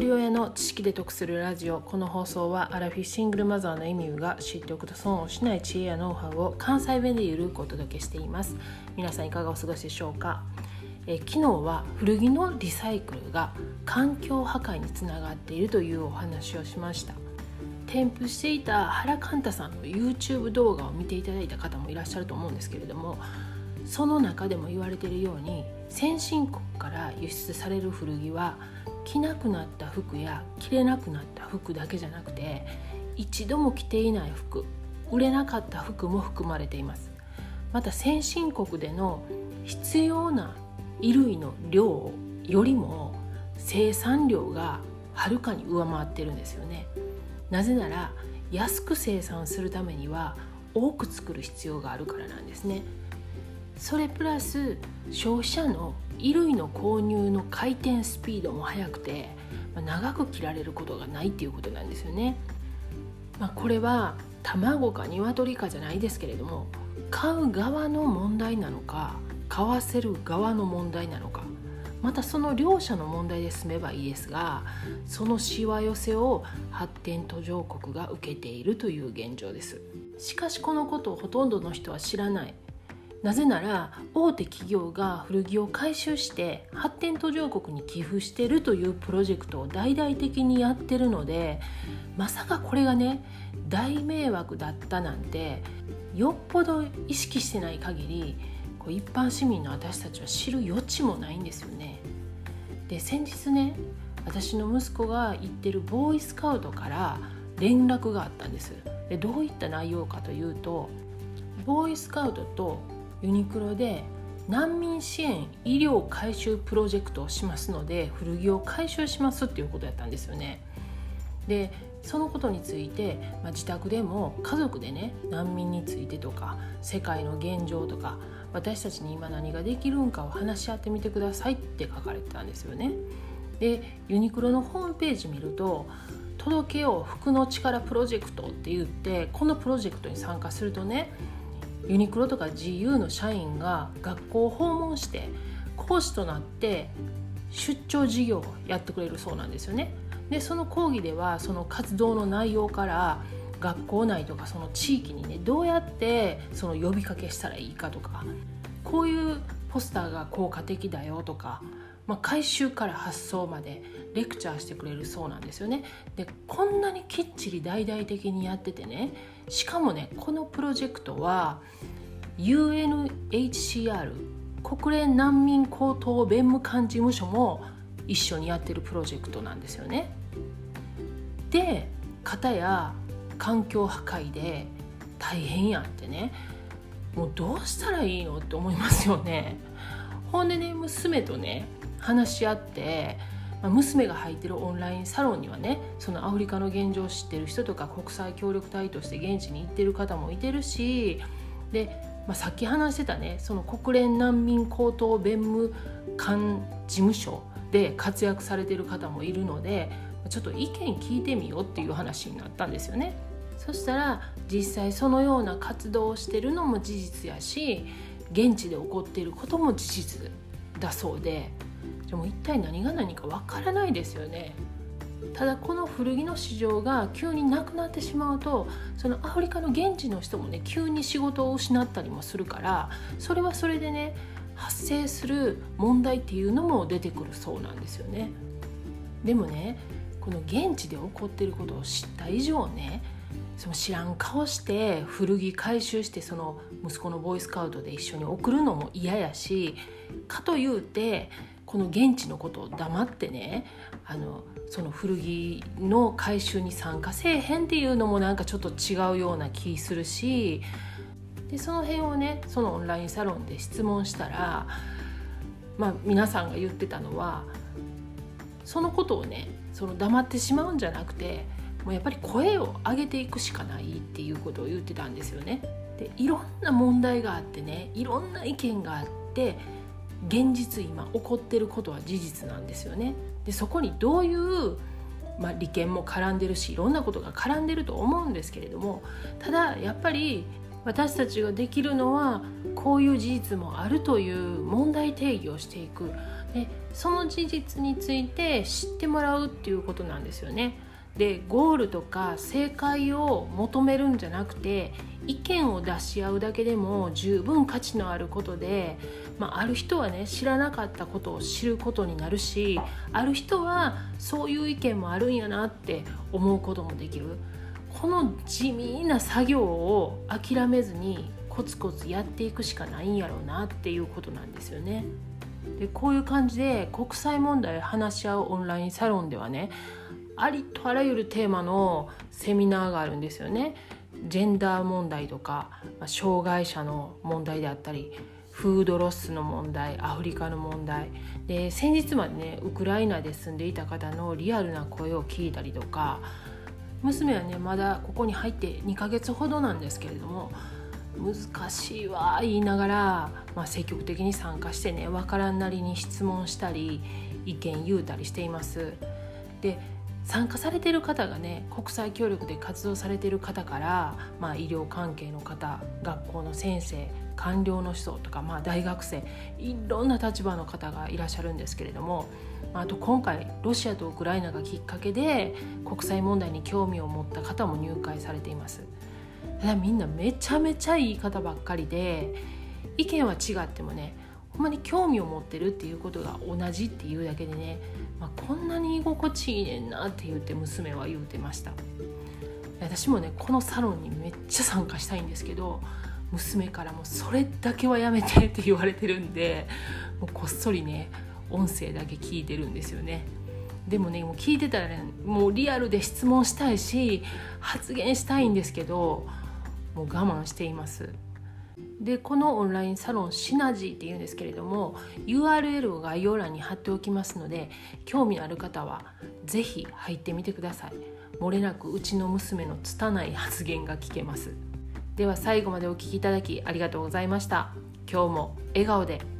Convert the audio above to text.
人親の知識で得するラジオ。この放送はアラフィシングルマザーのエミューが知っておくと損をしない知恵やノウハウを関西弁でゆるくお届けしています。皆さんいかがお過ごしでしょうか？え昨日は古着のリサイクルが環境破壊につながっているというお話をしました。添付していた原寛太さんの YouTube 動画を見ていただいた方もいらっしゃると思うんですけれどもその中でも言われているように先進国から輸出される古着は着なくなった服や着れなくなった服だけじゃなくて一度も着ていない服売れなかった服も含まれています。また先進国での必要な衣類の量よりも生産量がはるかに上回ってるんですよね。なぜなら安く生産するためには多く作る必要があるからなんですね。それプラス消費者の衣類の購入の回転スピードも速くて、まあ、長く着られることがないっていうことなんですよね。まあ、これは卵か鶏かじゃないですけれども買う側の問題なのか買わせる側の問題なのかまたその両者の問題で済めばいいですがそのしわ寄せを発展途上国が受けているという現状ですしかしこのことをほとんどの人は知らないなぜなら大手企業が古着を回収して発展途上国に寄付してるというプロジェクトを大々的にやってるのでまさかこれがね大迷惑だったなんてよっぽど意識してない限りこう一般市民の私たちは知る余地もないんですよね。で先日ね私の息子が行ってるボーイスカウトから連絡があったんです。でどういった内容かというとボーイスカウトとユニクロで難民支援医療回収プロジェクトをしますので古着を回収しますっていうことやったんですよね。でそのことについて、まあ、自宅でも家族でね難民についてとか世界の現状とか私たちに今何ができるんかを話し合ってみてくださいって書かれてたんですよね。でユニクロのホームページ見ると「届けよう服の力プロジェクト」って言ってこのプロジェクトに参加するとねユニクロとか GU の社員が学校を訪問して講師となって出張事業をやってくれるそうなんですよね。でその講義ではその活動の内容から学校内とかその地域にねどうやってその呼びかけしたらいいかとかこういうポスターが効果的だよとか、まあ、回収から発送までレクチャーしてくれるそうなんですよね。でこんなにきっちり大々的にやっててねしかもねこのプロジェクトは UNHCR 国連難民高等弁務官事務所も一緒にやってるプロジェクトなんですよね。で片や環境破壊で大変やってねもうどうしたらいいのって思いますよね。ほんでね娘とね話し合ってまあ、娘が入ってるオンラインサロンにはねそのアフリカの現状を知ってる人とか国際協力隊として現地に行ってる方もいてるしで、まあ、さっき話してたねその国連難民高等弁務官事務所で活躍されてる方もいるのでちょっと意見聞いてみようっていう話になったんですよね。そしたら実際そのような活動をしてるのも事実やし現地で起こっていることも事実だそうででも一体何が何かわからないですよね。ただこの古着の市場が急になくなってしまうとそのアフリカの現地の人もね急に仕事を失ったりもするからそれはそれでね発生する問題っていうのも出てくるそうなんですよね。でもねこの現地で起こってることを知った以上ねその知らん顔して古着回収してその息子のボーイスカウトで一緒に送るのも嫌やしかというてこの現地のことを黙ってねあのその古着の回収に参加せえへんっていうのもなんかちょっと違うような気するしでその辺をねそのオンラインサロンで質問したら、まあ、皆さんが言ってたのはそのことをねその黙ってしまうんじゃなくてもうやっぱり声を上げていくしかないっていうことを言ってたんですよね。でいろんな問題があってねいろんな意見があって現実今起こってることは事実なんですよね。でそこにどういう、まあ、利権も絡んでるしいろんなことが絡んでると思うんですけれどもただやっぱり私たちができるのはこういう事実もあるという問題定義をしていくでその事実について知ってもらうっていうことなんですよね。でゴールとか正解を求めるんじゃなくて意見を出し合うだけでも十分価値のあることで、まあ、ある人はね知らなかったことを知ることになるしある人はそういう意見もあるんやなって思うこともできるこの地味な作業を諦めずにコツコツやっていくしかないんやろうなっていうことなんですよね。でこういう感じで国際問題を話し合うオンラインサロンではねありとあらゆるテーマのセミナーがあるんですよね。ジェンダー問題とかま障害者の問題であったりフードロスの問題アフリカの問題で先日までねウクライナで住んでいた方のリアルな声を聞いたりとか娘はねまだここに入って2ヶ月ほどなんですけれども難しいわ言いながら、まあ、積極的に参加してね分からんなりに質問したり意見言うたりしています。で参加されてる方がね国際協力で活動されてる方から、まあ、医療関係の方学校の先生官僚の人とか、まあ、大学生いろんな立場の方がいらっしゃるんですけれどもあと今回ロシアとウクライナがきっかけで国際問題に興味を持った方も入会されています。ただみんなめちゃめちゃいい方ばっかりで意見は違ってもねほんまに興味を持ってるっていうことが同じっていうだけでね、まあ、こんなに居心地いいねんなって言って娘は言うてました。私もねこのサロンにめっちゃ参加したいんですけど娘からもそれだけはやめてって言われてるんでもうこっそりね音声だけ聞いてるんですよね。でもねもう聞いてたらねもうリアルで質問したいし発言したいんですけどもう我慢しています。でこのオンラインサロンシナジーっていうんですけれども URL を概要欄に貼っておきますので興味のある方は是非入ってみてください。漏れなくうちの娘の拙い発言が聞けます。では最後までお聴きいただきありがとうございました。今日も笑顔で。